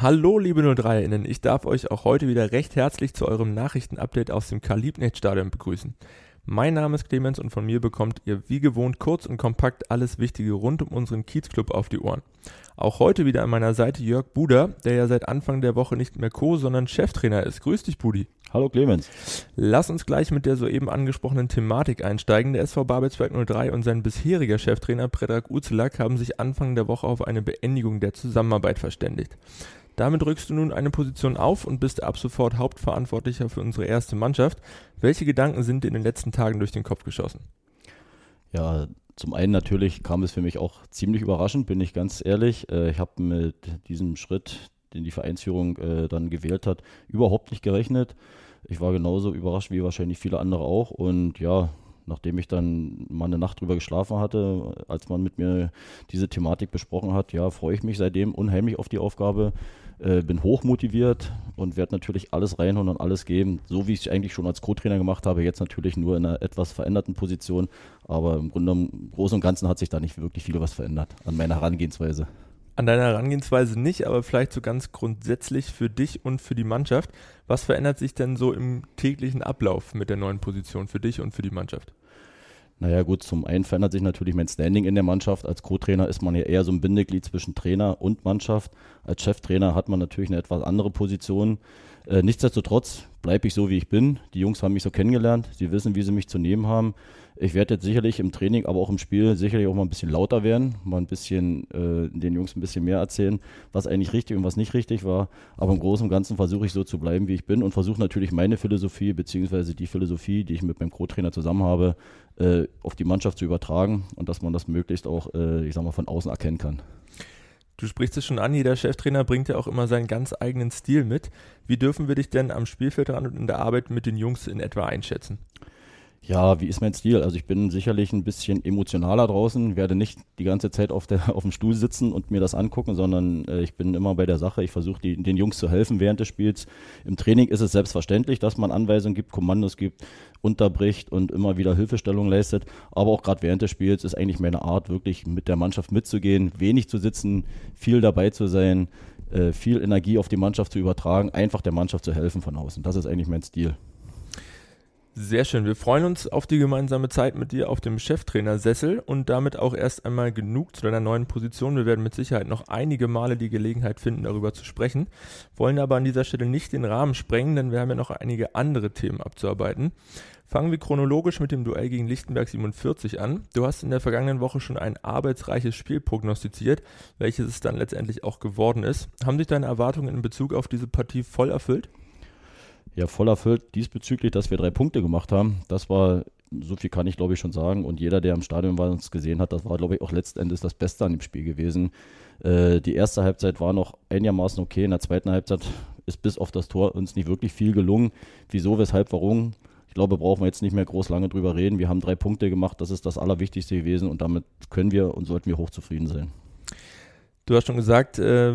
Hallo liebe 03-Innen, ich darf euch auch heute wieder recht herzlich zu eurem Nachrichtenupdate aus dem Karl-Liebknecht-Stadion begrüßen. Mein Name ist Clemens und von mir bekommt ihr wie gewohnt kurz und kompakt alles Wichtige rund um unseren Kiezclub auf die Ohren. Auch heute wieder an meiner Seite Jörg Buder, der ja seit Anfang der Woche nicht mehr Co., sondern Cheftrainer ist. Grüß dich, Budi. Hallo Clemens. Lass uns gleich mit der soeben angesprochenen Thematik einsteigen. Der SV Babelsberg 03 und sein bisheriger Cheftrainer Predrag Uzelak haben sich Anfang der Woche auf eine Beendigung der Zusammenarbeit verständigt. Damit rückst du nun eine Position auf und bist ab sofort Hauptverantwortlicher für unsere erste Mannschaft. Welche Gedanken sind dir in den letzten Tagen durch den Kopf geschossen? Ja, zum einen natürlich kam es für mich auch ziemlich überraschend, bin ich ganz ehrlich. Äh, ich habe mit diesem Schritt, den die Vereinsführung äh, dann gewählt hat, überhaupt nicht gerechnet. Ich war genauso überrascht wie wahrscheinlich viele andere auch. Und ja, nachdem ich dann mal eine Nacht drüber geschlafen hatte, als man mit mir diese Thematik besprochen hat, ja, freue ich mich seitdem unheimlich auf die Aufgabe. Äh, bin hochmotiviert und werde natürlich alles reinhauen und alles geben, so wie ich es eigentlich schon als Co-Trainer gemacht habe, jetzt natürlich nur in einer etwas veränderten Position, aber im Grunde im Großen und Ganzen hat sich da nicht wirklich viel was verändert an meiner Herangehensweise. An deiner Herangehensweise nicht, aber vielleicht so ganz grundsätzlich für dich und für die Mannschaft. Was verändert sich denn so im täglichen Ablauf mit der neuen Position für dich und für die Mannschaft? Naja gut, zum einen verändert sich natürlich mein Standing in der Mannschaft. Als Co-Trainer ist man ja eher so ein Bindeglied zwischen Trainer und Mannschaft. Als Cheftrainer hat man natürlich eine etwas andere Position. Äh, nichtsdestotrotz bleibe ich so, wie ich bin. Die Jungs haben mich so kennengelernt. Sie wissen, wie sie mich zu nehmen haben. Ich werde jetzt sicherlich im Training, aber auch im Spiel sicherlich auch mal ein bisschen lauter werden, mal ein bisschen äh, den Jungs ein bisschen mehr erzählen, was eigentlich richtig und was nicht richtig war. Aber im Großen und Ganzen versuche ich so zu bleiben, wie ich bin und versuche natürlich meine Philosophie beziehungsweise die Philosophie, die ich mit meinem Co-Trainer zusammen habe, äh, auf die Mannschaft zu übertragen und dass man das möglichst auch, äh, ich sag mal, von außen erkennen kann. Du sprichst es schon an, jeder Cheftrainer bringt ja auch immer seinen ganz eigenen Stil mit. Wie dürfen wir dich denn am Spielfeldrand und in der Arbeit mit den Jungs in etwa einschätzen? Ja, wie ist mein Stil? Also ich bin sicherlich ein bisschen emotionaler draußen, werde nicht die ganze Zeit auf, der, auf dem Stuhl sitzen und mir das angucken, sondern äh, ich bin immer bei der Sache. Ich versuche den Jungs zu helfen während des Spiels. Im Training ist es selbstverständlich, dass man Anweisungen gibt, Kommandos gibt, unterbricht und immer wieder Hilfestellung leistet. Aber auch gerade während des Spiels ist eigentlich meine Art, wirklich mit der Mannschaft mitzugehen, wenig zu sitzen, viel dabei zu sein, äh, viel Energie auf die Mannschaft zu übertragen, einfach der Mannschaft zu helfen von außen. Das ist eigentlich mein Stil. Sehr schön. Wir freuen uns auf die gemeinsame Zeit mit dir auf dem Cheftrainersessel und damit auch erst einmal genug zu deiner neuen Position. Wir werden mit Sicherheit noch einige Male die Gelegenheit finden, darüber zu sprechen, wollen aber an dieser Stelle nicht den Rahmen sprengen, denn wir haben ja noch einige andere Themen abzuarbeiten. Fangen wir chronologisch mit dem Duell gegen Lichtenberg 47 an. Du hast in der vergangenen Woche schon ein arbeitsreiches Spiel prognostiziert, welches es dann letztendlich auch geworden ist. Haben sich deine Erwartungen in Bezug auf diese Partie voll erfüllt? Ja, voll erfüllt diesbezüglich, dass wir drei Punkte gemacht haben. Das war, so viel kann ich glaube ich schon sagen. Und jeder, der im Stadion war und uns gesehen hat, das war glaube ich auch letztendlich das Beste an dem Spiel gewesen. Äh, die erste Halbzeit war noch einigermaßen okay. In der zweiten Halbzeit ist bis auf das Tor uns nicht wirklich viel gelungen. Wieso, weshalb, warum? Ich glaube, brauchen wir jetzt nicht mehr groß lange drüber reden. Wir haben drei Punkte gemacht, das ist das Allerwichtigste gewesen und damit können wir und sollten wir hochzufrieden sein. Du hast schon gesagt, äh,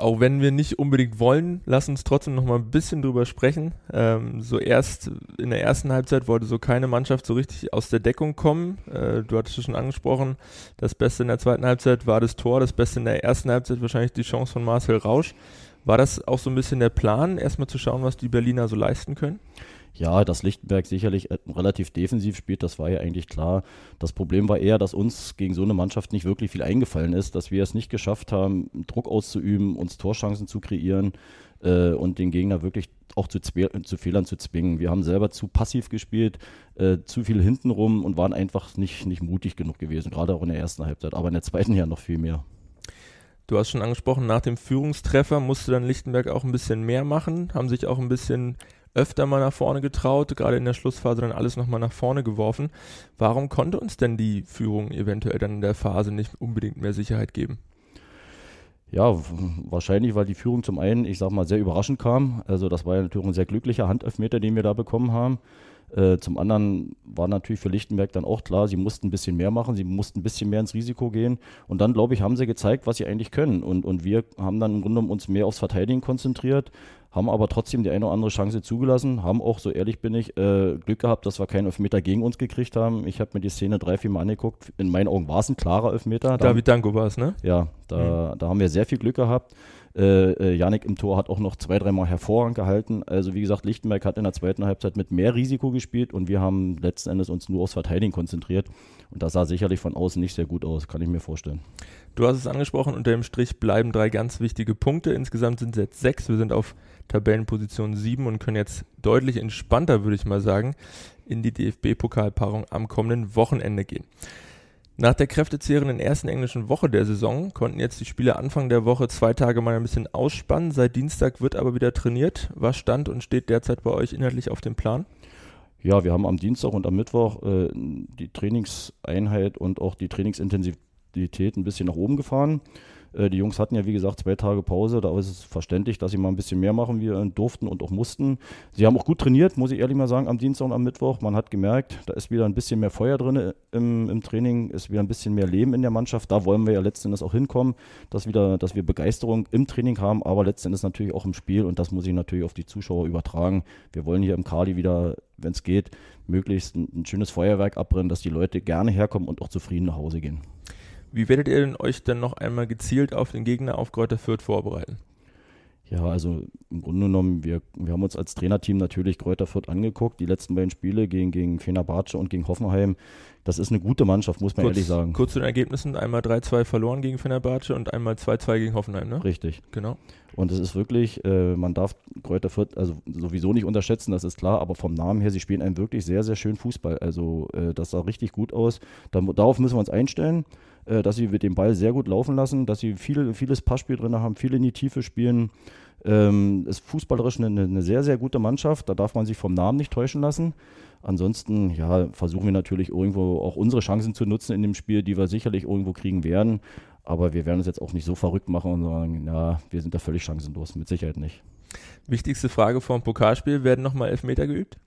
auch wenn wir nicht unbedingt wollen, lass uns trotzdem noch mal ein bisschen drüber sprechen. Ähm, so erst in der ersten Halbzeit wollte so keine Mannschaft so richtig aus der Deckung kommen. Äh, du hattest es schon angesprochen, das Beste in der zweiten Halbzeit war das Tor, das Beste in der ersten Halbzeit wahrscheinlich die Chance von Marcel Rausch. War das auch so ein bisschen der Plan, erstmal zu schauen, was die Berliner so leisten können? Ja, dass Lichtenberg sicherlich relativ defensiv spielt, das war ja eigentlich klar. Das Problem war eher, dass uns gegen so eine Mannschaft nicht wirklich viel eingefallen ist, dass wir es nicht geschafft haben, Druck auszuüben, uns Torchancen zu kreieren äh, und den Gegner wirklich auch zu, zu, Fehlern zu zwingen. Wir haben selber zu passiv gespielt, äh, zu viel hintenrum und waren einfach nicht, nicht mutig genug gewesen, gerade auch in der ersten Halbzeit, aber in der zweiten ja noch viel mehr. Du hast schon angesprochen, nach dem Führungstreffer musste dann Lichtenberg auch ein bisschen mehr machen, haben sich auch ein bisschen öfter mal nach vorne getraut, gerade in der Schlussphase dann alles nochmal nach vorne geworfen. Warum konnte uns denn die Führung eventuell dann in der Phase nicht unbedingt mehr Sicherheit geben? Ja, wahrscheinlich, weil die Führung zum einen, ich sag mal, sehr überraschend kam. Also das war ja natürlich ein sehr glücklicher Handelfmeter, den wir da bekommen haben. Äh, zum anderen war natürlich für Lichtenberg dann auch klar, sie mussten ein bisschen mehr machen, sie mussten ein bisschen mehr ins Risiko gehen. Und dann, glaube ich, haben sie gezeigt, was sie eigentlich können. Und, und wir haben dann im Grunde genommen uns mehr aufs Verteidigen konzentriert, haben aber trotzdem die eine oder andere Chance zugelassen, haben auch, so ehrlich bin ich, äh, Glück gehabt, dass wir keinen Elfmeter gegen uns gekriegt haben. Ich habe mir die Szene drei, vier Mal angeguckt. In meinen Augen war es ein klarer Elfmeter. David Danko war es, ne? Ja, da, mhm. da haben wir sehr viel Glück gehabt. Äh, äh, Janik im Tor hat auch noch zwei, dreimal hervorragend gehalten. Also wie gesagt, Lichtenberg hat in der zweiten Halbzeit mit mehr Risiko gespielt und wir haben letzten Endes uns nur aufs Verteidigen konzentriert. Und das sah sicherlich von außen nicht sehr gut aus, kann ich mir vorstellen. Du hast es angesprochen, unter dem Strich bleiben drei ganz wichtige Punkte. Insgesamt sind es jetzt sechs. Wir sind auf Tabellenposition sieben und können jetzt deutlich entspannter, würde ich mal sagen, in die DFB-Pokalpaarung am kommenden Wochenende gehen. Nach der kräftezehrenden ersten englischen Woche der Saison konnten jetzt die Spieler Anfang der Woche zwei Tage mal ein bisschen ausspannen. Seit Dienstag wird aber wieder trainiert. Was stand und steht derzeit bei euch inhaltlich auf dem Plan? Ja, wir haben am Dienstag und am Mittwoch äh, die Trainingseinheit und auch die Trainingsintensität ein bisschen nach oben gefahren. Äh, die Jungs hatten ja, wie gesagt, zwei Tage Pause. Da ist es verständlich, dass sie mal ein bisschen mehr machen wir durften und auch mussten. Sie haben auch gut trainiert, muss ich ehrlich mal sagen, am Dienstag und am Mittwoch. Man hat gemerkt, da ist wieder ein bisschen mehr Feuer drin im, im Training, ist wieder ein bisschen mehr Leben in der Mannschaft. Da wollen wir ja letztendlich auch hinkommen, dass, wieder, dass wir Begeisterung im Training haben, aber letztendlich natürlich auch im Spiel. Und das muss ich natürlich auf die Zuschauer übertragen. Wir wollen hier im Kali wieder, wenn es geht, möglichst ein, ein schönes Feuerwerk abbrennen, dass die Leute gerne herkommen und auch zufrieden nach Hause gehen. Wie werdet ihr denn euch dann noch einmal gezielt auf den Gegner auf Kräuter Fürth vorbereiten? Ja, also im Grunde genommen, wir, wir haben uns als Trainerteam natürlich Kräuter Fürth angeguckt. Die letzten beiden Spiele gegen, gegen Fenerbahce und gegen Hoffenheim. Das ist eine gute Mannschaft, muss man kurz, ehrlich sagen. Kurz zu den Ergebnissen: einmal 3-2 verloren gegen Fenerbahce und einmal 2-2 gegen Hoffenheim, ne? Richtig. Genau. Und es ist wirklich, äh, man darf Kräuter Fürth also sowieso nicht unterschätzen, das ist klar, aber vom Namen her, sie spielen einen wirklich sehr, sehr schönen Fußball. Also äh, das sah richtig gut aus. Da, darauf müssen wir uns einstellen. Äh, dass sie mit dem Ball sehr gut laufen lassen, dass sie viel, vieles Passspiel drin haben, viel in die Tiefe spielen. Ähm, ist fußballerisch eine, eine, sehr, sehr gute Mannschaft. Da darf man sich vom Namen nicht täuschen lassen. Ansonsten ja, versuchen wir natürlich irgendwo auch unsere Chancen zu nutzen in dem Spiel, die wir sicherlich irgendwo kriegen werden. Aber wir werden uns jetzt auch nicht so verrückt machen und sagen, ja, wir sind da völlig chancenlos. Mit Sicherheit nicht. Wichtigste Frage vor dem Pokalspiel: Werden nochmal Elfmeter geübt?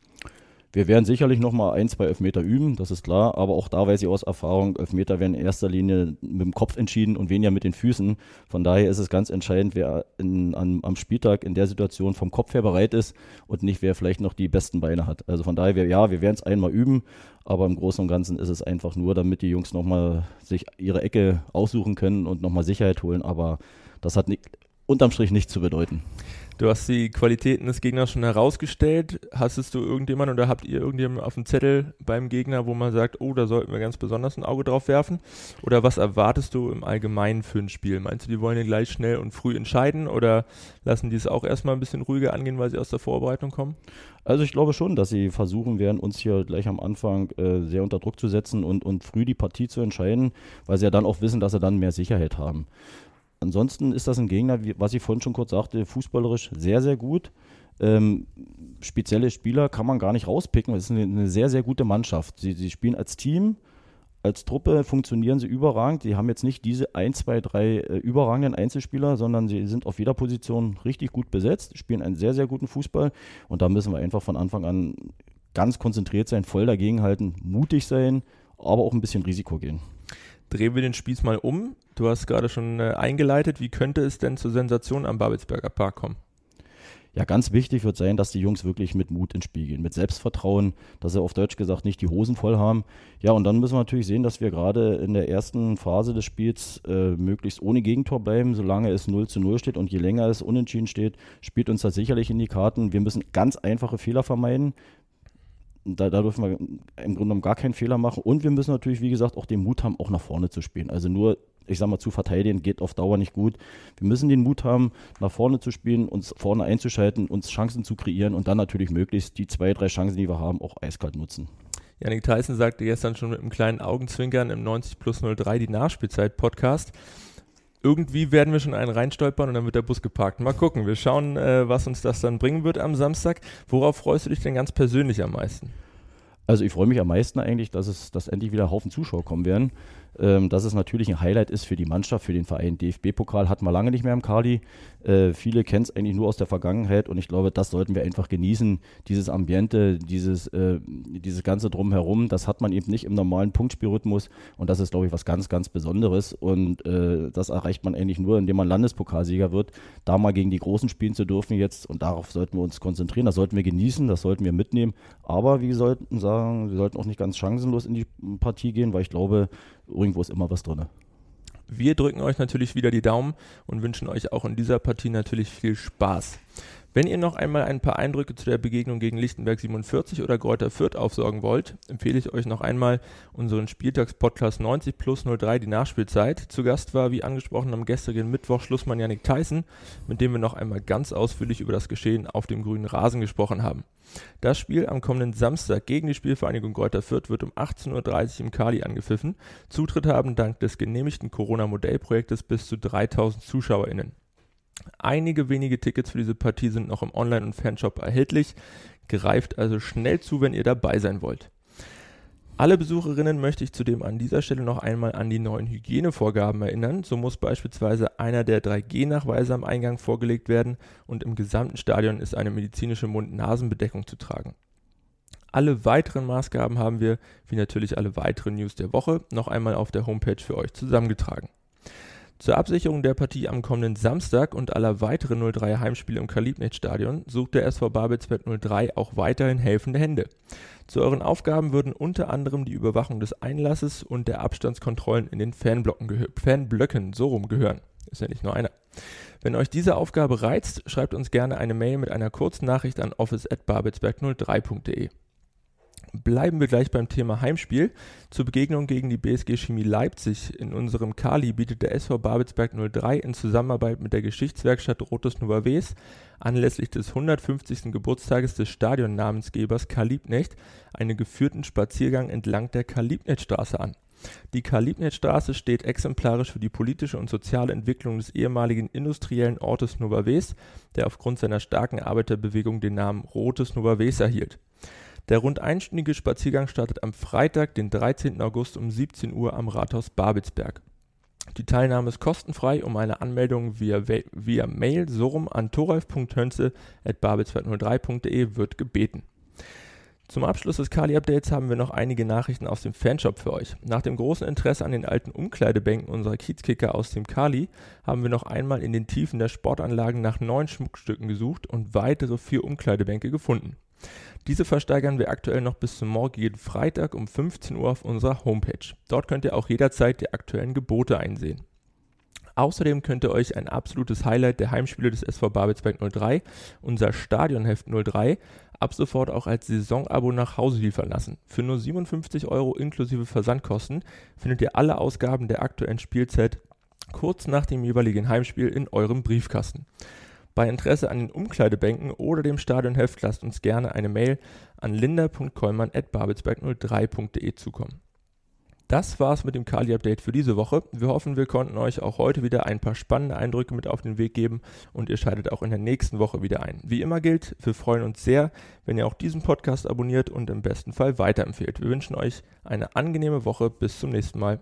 Wir werden sicherlich noch mal ein, zwei Elfmeter üben, das ist klar, aber auch da weiß ich aus Erfahrung, Elfmeter werden in erster Linie mit dem Kopf entschieden und weniger mit den Füßen. Von daher ist es ganz entscheidend, wer in, an, am Spieltag in der Situation vom Kopf her bereit ist und nicht wer vielleicht noch die besten Beine hat. Also von daher, ja, wir werden es einmal üben, aber im Großen und Ganzen ist es einfach nur, damit die Jungs noch mal sich ihre Ecke aussuchen können und noch mal Sicherheit holen, aber das hat nicht, unterm Strich nichts zu bedeuten. Du hast die Qualitäten des Gegners schon herausgestellt. Hastest du irgendjemanden oder habt ihr irgendjemanden auf dem Zettel beim Gegner, wo man sagt, oh, da sollten wir ganz besonders ein Auge drauf werfen? Oder was erwartest du im Allgemeinen für ein Spiel? Meinst du, die wollen ja gleich schnell und früh entscheiden oder lassen die es auch erstmal ein bisschen ruhiger angehen, weil sie aus der Vorbereitung kommen? Also ich glaube schon, dass sie versuchen werden, uns hier gleich am Anfang äh, sehr unter Druck zu setzen und, und früh die Partie zu entscheiden, weil sie ja dann auch wissen, dass sie dann mehr Sicherheit haben. Ansonsten ist das ein Gegner, wie, was ich vorhin schon kurz sagte, fußballerisch sehr, sehr gut. Ähm, spezielle Spieler kann man gar nicht rauspicken. Es ist eine, eine, sehr, sehr gute Mannschaft. Sie, sie spielen als Team, als Truppe funktionieren sie überragend. Sie haben jetzt nicht diese 1, 2, 3 äh, überragenden Einzelspieler, sondern sie sind auf jeder Position richtig gut besetzt, spielen einen sehr, sehr guten Fußball. Und da müssen wir einfach von Anfang an ganz konzentriert sein, voll dagegenhalten, mutig sein, aber auch ein bisschen Risiko gehen. Drehen wir den Spieß mal um. Du hast gerade schon äh, eingeleitet. Wie könnte es denn zur Sensation am Babelsberger Park kommen? Ja, ganz wichtig wird sein, dass die Jungs wirklich mit Mut ins Spiel gehen, mit Selbstvertrauen, dass sie auf Deutsch gesagt nicht die Hosen voll haben. Ja, und dann müssen wir natürlich sehen, dass wir gerade in der ersten Phase des Spiels äh, möglichst ohne Gegentor bleiben, solange es 0 zu 0 steht und je länger es unentschieden steht, spielt uns das sicherlich in die Karten. Wir müssen ganz einfache Fehler vermeiden da, da dürfen wir im Grunde genommen gar keinen Fehler machen. Und wir müssen natürlich, wie gesagt, auch den Mut haben, auch nach vorne zu spielen. Also nur, ich sag mal, zu verteidigen geht auf Dauer nicht gut. Wir müssen den Mut haben, nach vorne zu spielen, uns vorne einzuschalten, uns Chancen zu kreieren und dann natürlich möglichst die zwei, drei Chancen, die wir haben, auch eiskalt nutzen. Janik Tyson sagte gestern schon mit einem kleinen Augenzwinkern im 90 plus 03 die Nachspielzeit-Podcast irgendwie werden wir schon einen reinstolpern und dann wird der Bus geparkt. Mal gucken, wir schauen, äh, was uns das dann bringen wird am Samstag. Worauf freust du dich denn ganz persönlich am meisten? Also ich freue mich am meisten eigentlich, dass es, dass endlich wieder Haufen Zuschauer kommen werden. Ähm, dass es natürlich ein Highlight ist für die Mannschaft, für den Verein. DFB-Pokal hatten wir lange nicht mehr im Kali. Äh, viele kennen es eigentlich nur aus der Vergangenheit und ich glaube, das sollten wir einfach genießen. Dieses Ambiente, dieses, äh, dieses ganze Drumherum, das hat man eben nicht im normalen Punktspielrhythmus und das ist, glaube ich, was ganz, ganz Besonderes und äh, das erreicht man eigentlich nur, indem man Landespokalsieger wird. Da mal gegen die Großen spielen zu dürfen jetzt und darauf sollten wir uns konzentrieren, das sollten wir genießen, das sollten wir mitnehmen. Aber wie sollten sagen, wir sollten auch nicht ganz chancenlos in die Partie gehen, weil ich glaube, irgendwo ist immer was drin. Wir drücken euch natürlich wieder die Daumen und wünschen euch auch in dieser Partie natürlich viel Spaß. Wenn ihr noch einmal ein paar Eindrücke zu der Begegnung gegen Lichtenberg 47 oder Gräuter Fürth aufsorgen wollt, empfehle ich euch noch einmal unseren Spieltagspodcast 90 plus 03, die Nachspielzeit. Zu Gast war, wie angesprochen, am gestrigen Mittwoch Schlussmann Janik Tyson, mit dem wir noch einmal ganz ausführlich über das Geschehen auf dem grünen Rasen gesprochen haben. Das Spiel am kommenden Samstag gegen die Spielvereinigung Greuther Fürth wird um 18.30 Uhr im Kali angepfiffen. Zutritt haben dank des genehmigten Corona-Modellprojektes bis zu 3000 ZuschauerInnen. Einige wenige Tickets für diese Partie sind noch im Online- und Fanshop erhältlich. Greift also schnell zu, wenn ihr dabei sein wollt. Alle Besucherinnen möchte ich zudem an dieser Stelle noch einmal an die neuen Hygienevorgaben erinnern. So muss beispielsweise einer der 3G-Nachweise am Eingang vorgelegt werden und im gesamten Stadion ist eine medizinische Mund-Nasen-Bedeckung zu tragen. Alle weiteren Maßgaben haben wir, wie natürlich alle weiteren News der Woche, noch einmal auf der Homepage für euch zusammengetragen. Zur Absicherung der Partie am kommenden Samstag und aller weiteren 03 Heimspiele im Kalibnet-Stadion sucht der SV Babelsberg 03 auch weiterhin helfende Hände. Zu euren Aufgaben würden unter anderem die Überwachung des Einlasses und der Abstandskontrollen in den Fanblöcken so rum gehören. Ist ja nicht nur einer. Wenn euch diese Aufgabe reizt, schreibt uns gerne eine Mail mit einer kurzen Nachricht an office@babelsberg03.de. Bleiben wir gleich beim Thema Heimspiel. Zur Begegnung gegen die BSG Chemie Leipzig in unserem Kali bietet der SV Babelsberg 03 in Zusammenarbeit mit der Geschichtswerkstatt Rotes Nuaves anlässlich des 150. Geburtstages des Stadionnamensgebers Karl-Liebknecht einen geführten Spaziergang entlang der Karl-Liebknecht-Straße an. Die Karl-Liebknecht-Straße steht exemplarisch für die politische und soziale Entwicklung des ehemaligen industriellen Ortes Nuaves, der aufgrund seiner starken Arbeiterbewegung den Namen Rotes Nuaves erhielt. Der rund einstündige Spaziergang startet am Freitag, den 13. August um 17 Uhr am Rathaus Babelsberg. Die Teilnahme ist kostenfrei. Um eine Anmeldung via, via Mail so rum an thoralf.hönze.babelsberg03.de wird gebeten. Zum Abschluss des Kali-Updates haben wir noch einige Nachrichten aus dem Fanshop für euch. Nach dem großen Interesse an den alten Umkleidebänken unserer Kiezkicker aus dem Kali haben wir noch einmal in den Tiefen der Sportanlagen nach neuen Schmuckstücken gesucht und weitere vier Umkleidebänke gefunden. Diese versteigern wir aktuell noch bis zum morgigen Freitag um 15 Uhr auf unserer Homepage. Dort könnt ihr auch jederzeit die aktuellen Gebote einsehen. Außerdem könnt ihr euch ein absolutes Highlight der Heimspiele des SV Babelsberg 03, unser Stadionheft 03, ab sofort auch als Saisonabo nach Hause liefern lassen. Für nur 57 Euro inklusive Versandkosten findet ihr alle Ausgaben der aktuellen Spielzeit kurz nach dem jeweiligen Heimspiel in eurem Briefkasten. Bei Interesse an den Umkleidebänken oder dem Stadionheft lasst uns gerne eine Mail an linda.kollmann.babelsberg03.de zukommen. Das war's mit dem Kali-Update für diese Woche. Wir hoffen, wir konnten euch auch heute wieder ein paar spannende Eindrücke mit auf den Weg geben und ihr schaltet auch in der nächsten Woche wieder ein. Wie immer gilt, wir freuen uns sehr, wenn ihr auch diesen Podcast abonniert und im besten Fall weiterempfehlt. Wir wünschen euch eine angenehme Woche. Bis zum nächsten Mal.